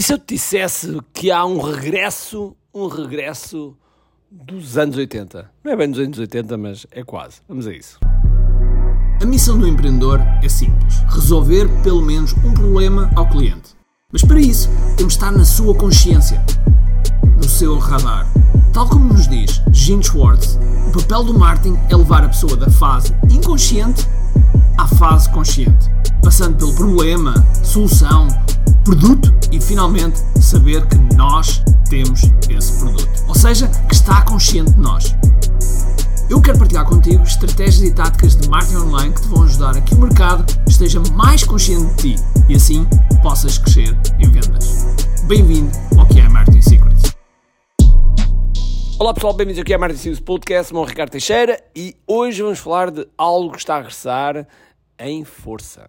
E se eu te dissesse que há um regresso, um regresso dos anos 80? Não é bem dos anos 80, mas é quase. Vamos a isso. A missão do empreendedor é simples: resolver pelo menos um problema ao cliente. Mas para isso, temos de estar na sua consciência, no seu radar. Tal como nos diz Gene Schwartz, o papel do marketing é levar a pessoa da fase inconsciente à fase consciente, passando pelo problema, solução, produto e finalmente saber que nós temos esse produto. Ou seja, que está consciente de nós. Eu quero partilhar contigo estratégias e táticas de marketing online que te vão ajudar a que o mercado esteja mais consciente de ti e assim possas crescer em vendas. Bem-vindo ao que é Marketing Secrets. Olá pessoal, bem-vindos aqui a Martin Secrets Podcast, meu Ricardo Teixeira e hoje vamos falar de algo que está a regressar em força.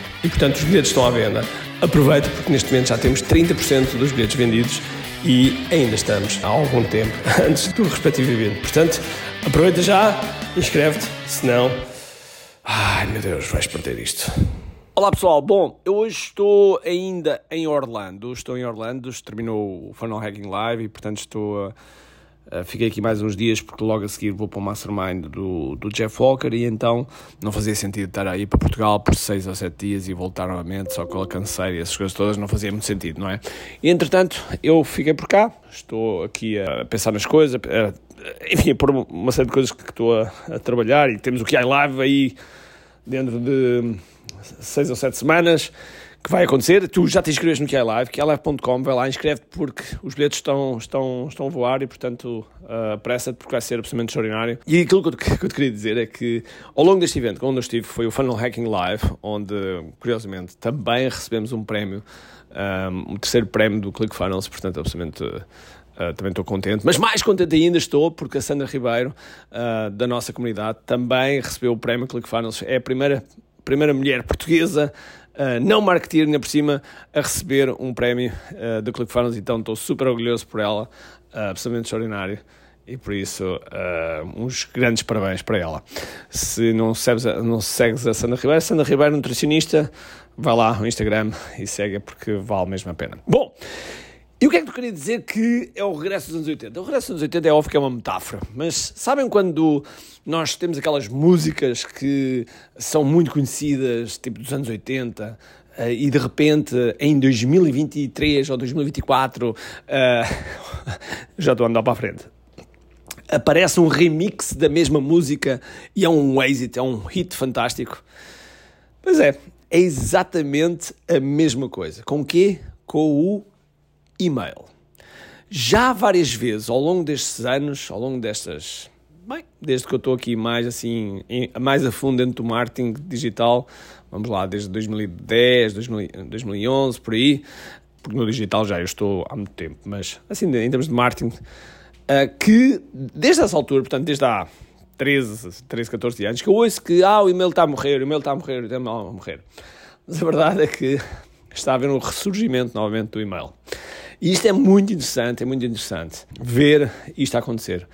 e, portanto, os bilhetes estão à venda. Aproveita porque neste momento já temos 30% dos bilhetes vendidos e ainda estamos há algum tempo antes do respectivo evento. Portanto, aproveita já, inscreve-te, senão. Ai meu Deus, vais perder isto. Olá pessoal, bom, eu hoje estou ainda em Orlando, estou em Orlando, terminou o Funnel Hacking Live e portanto estou a Uh, fiquei aqui mais uns dias porque logo a seguir vou para o Mastermind do, do Jeff Walker e então não fazia sentido estar aí para Portugal por 6 ou 7 dias e voltar novamente só com a canseira e essas coisas todas não fazia muito sentido, não é? E entretanto eu fiquei por cá, estou aqui a pensar nas coisas, a, enfim, por uma série de coisas que estou a, a trabalhar e temos o QI Live aí dentro de 6 ou 7 semanas que vai acontecer. Tu já te inscreves no QILive, QILive.com, vai lá, inscreve-te porque os bilhetes estão, estão, estão a voar e, portanto, uh, apressa-te porque vai ser absolutamente extraordinário. E aquilo que eu, que eu te queria dizer é que, ao longo deste evento, onde eu estive, foi o Funnel Hacking Live, onde, curiosamente, também recebemos um prémio, um, um terceiro prémio do ClickFunnels, portanto, absolutamente... Uh, também estou contente, mas mais contente ainda estou porque a Sandra Ribeiro, uh, da nossa comunidade, também recebeu o prémio ClickFunnels. É a primeira, primeira mulher portuguesa uh, não marketeer ainda por cima a receber um prémio uh, do ClickFunnels, então estou super orgulhoso por ela, uh, absolutamente extraordinário e por isso uns grandes parabéns para ela. Se não segues, a, não segues a Sandra Ribeiro, Sandra Ribeiro, nutricionista, vai lá no Instagram e segue porque vale mesmo a pena. Bom, e o que é que tu queria dizer que é o regresso dos anos 80? O regresso dos anos 80 é óbvio que é uma metáfora, mas sabem quando nós temos aquelas músicas que são muito conhecidas, tipo dos anos 80, uh, eh, e de repente em 2023 ou 2024, uh, já estou a andar para a frente, aparece um remix da mesma música e é um êxito, é um hit fantástico. Pois é, é exatamente a mesma coisa. Com o quê? Com o e-mail. Já várias vezes ao longo destes anos, ao longo destas. Bem, desde que eu estou aqui mais assim, mais a fundo dentro do marketing digital, vamos lá, desde 2010, 2011, por aí, porque no digital já eu estou há muito tempo, mas assim, em termos de marketing, eh, que desde essa altura, portanto, desde há 13, 13 14 anos, que eu ouço que ah, o e-mail está a morrer, o e-mail está a morrer, o e-mail está a morrer. Mas a verdade é que está a haver um ressurgimento novamente do e-mail. E isto é muito interessante, é muito interessante ver isto acontecer.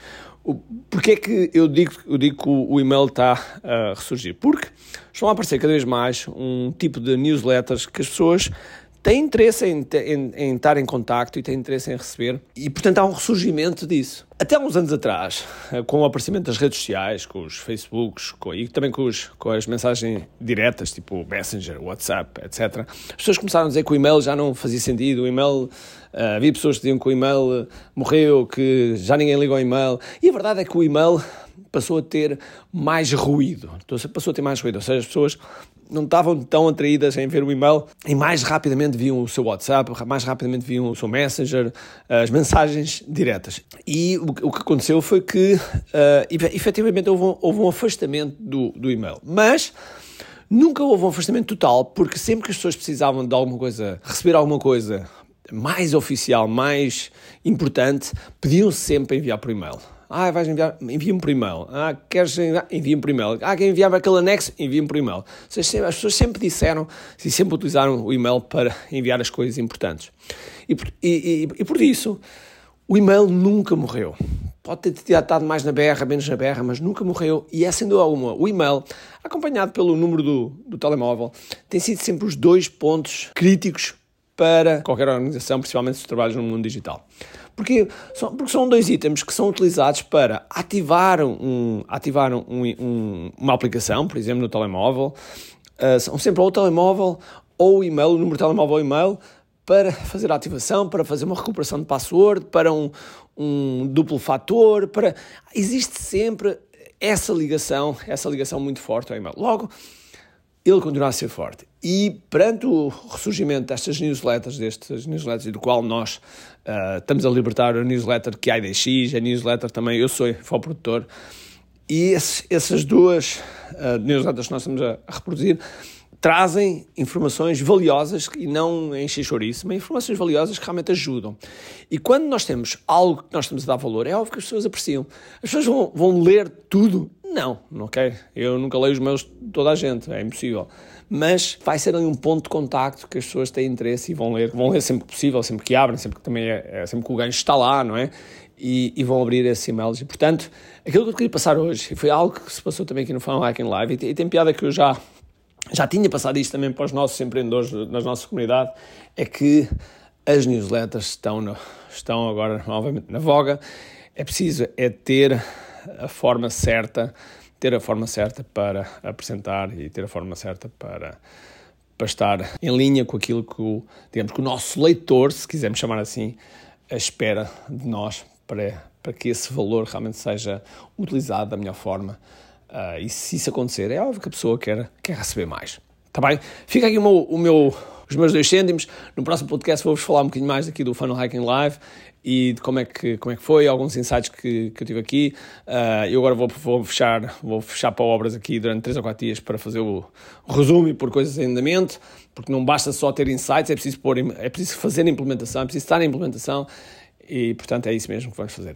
Porquê é que eu digo, eu digo que o e-mail está a ressurgir? Porque estão a aparecer cada vez mais um tipo de newsletters que as pessoas têm interesse em, em, em, estar em contacto e têm interesse em receber, e portanto há um ressurgimento disso. Até uns anos atrás, eh, com o aparecimento das redes sociais, com os Facebooks com, e também com, os, com as mensagens diretas, tipo Messenger, WhatsApp, etc., as pessoas começaram a dizer que o e-mail já não fazia sentido, o e-mail. Uh, havia pessoas que diziam que o e-mail morreu, que já ninguém liga ao e-mail, e a verdade é que o e-mail passou a ter mais ruído, passou a ter mais ruído, ou seja, as pessoas não estavam tão atraídas em ver o e-mail e mais rapidamente viam o seu WhatsApp, mais rapidamente viam o seu Messenger, as mensagens diretas. E o, o que aconteceu foi que, uh, efetivamente, houve um, houve um afastamento do, do e-mail. Mas nunca houve um afastamento total, porque sempre que as pessoas precisavam de alguma coisa, receber alguma coisa mais oficial, mais importante, pediam sempre enviar por e-mail. Ah, vais enviar, envia-me por e-mail. Ah, queres enviar? Envia-me por e-mail. Ah, quer enviar aquele anexo? Envia-me por e-mail. As pessoas sempre disseram e sempre utilizaram o e-mail para enviar as coisas importantes. E, e, e, e por isso, o e-mail nunca morreu. Pode ter estado mais na berra, menos na berra, mas nunca morreu. E é sem dúvida alguma. O e-mail, acompanhado pelo número do, do telemóvel, tem sido sempre os dois pontos críticos para qualquer organização, principalmente se trabalhas no mundo digital. Porque são, porque são dois itens que são utilizados para ativar, um, ativar um, um, uma aplicação, por exemplo, no telemóvel. Uh, são sempre ou o telemóvel ou o e-mail, o número de telemóvel ou e-mail, para fazer a ativação, para fazer uma recuperação de password, para um, um duplo fator, para... Existe sempre essa ligação, essa ligação muito forte ao e-mail. Logo, ele continua a ser forte. E perante o ressurgimento destas newsletters, destas newsletters, do qual nós uh, estamos a libertar a newsletter que a IDX, a newsletter também, eu sou infoprodutor, e esse, essas duas uh, newsletters que nós estamos a reproduzir trazem informações valiosas e não enchem chouriço, mas informações valiosas que realmente ajudam. E quando nós temos algo que nós estamos a dar valor, é óbvio que as pessoas apreciam. As pessoas vão, vão ler tudo não, ok? Eu nunca leio os meus de toda a gente, é impossível. Mas vai ser ali um ponto de contacto que as pessoas têm interesse e vão ler, vão ler sempre que possível, sempre que abrem, sempre que também é, é sempre que o gancho está lá, não é? E, e, vão abrir esses e-mails. E portanto, aquilo que eu queria passar hoje, e foi algo que se passou também aqui no Funnel Hacking Live, e, e tem piada que eu já, já tinha passado isto também para os nossos empreendedores na nossa comunidade, é que as newsletters estão, no, estão agora novamente na voga. É preciso é ter a forma certa, ter a forma certa para apresentar e ter a forma certa para, para estar em linha com aquilo que o, digamos, que o nosso leitor, se quisermos chamar assim, espera de nós para, para que esse valor realmente seja utilizado da melhor forma. Uh, e se isso acontecer, é óbvio que a pessoa quer, quer receber mais. Está bem? Fica aqui o meu, o meu, os meus dois cêntimos. No próximo podcast vou-vos falar um bocadinho mais aqui do Funnel Hacking Live e de como é que, como é que foi, alguns insights que, que eu tive aqui. Uh, eu agora vou, vou, fechar, vou fechar para obras aqui durante 3 ou 4 dias para fazer o, resumo e pôr coisas em andamento, porque não basta só ter insights, é preciso, pôr, é preciso fazer a implementação, é preciso estar na implementação e, portanto, é isso mesmo que vamos fazer.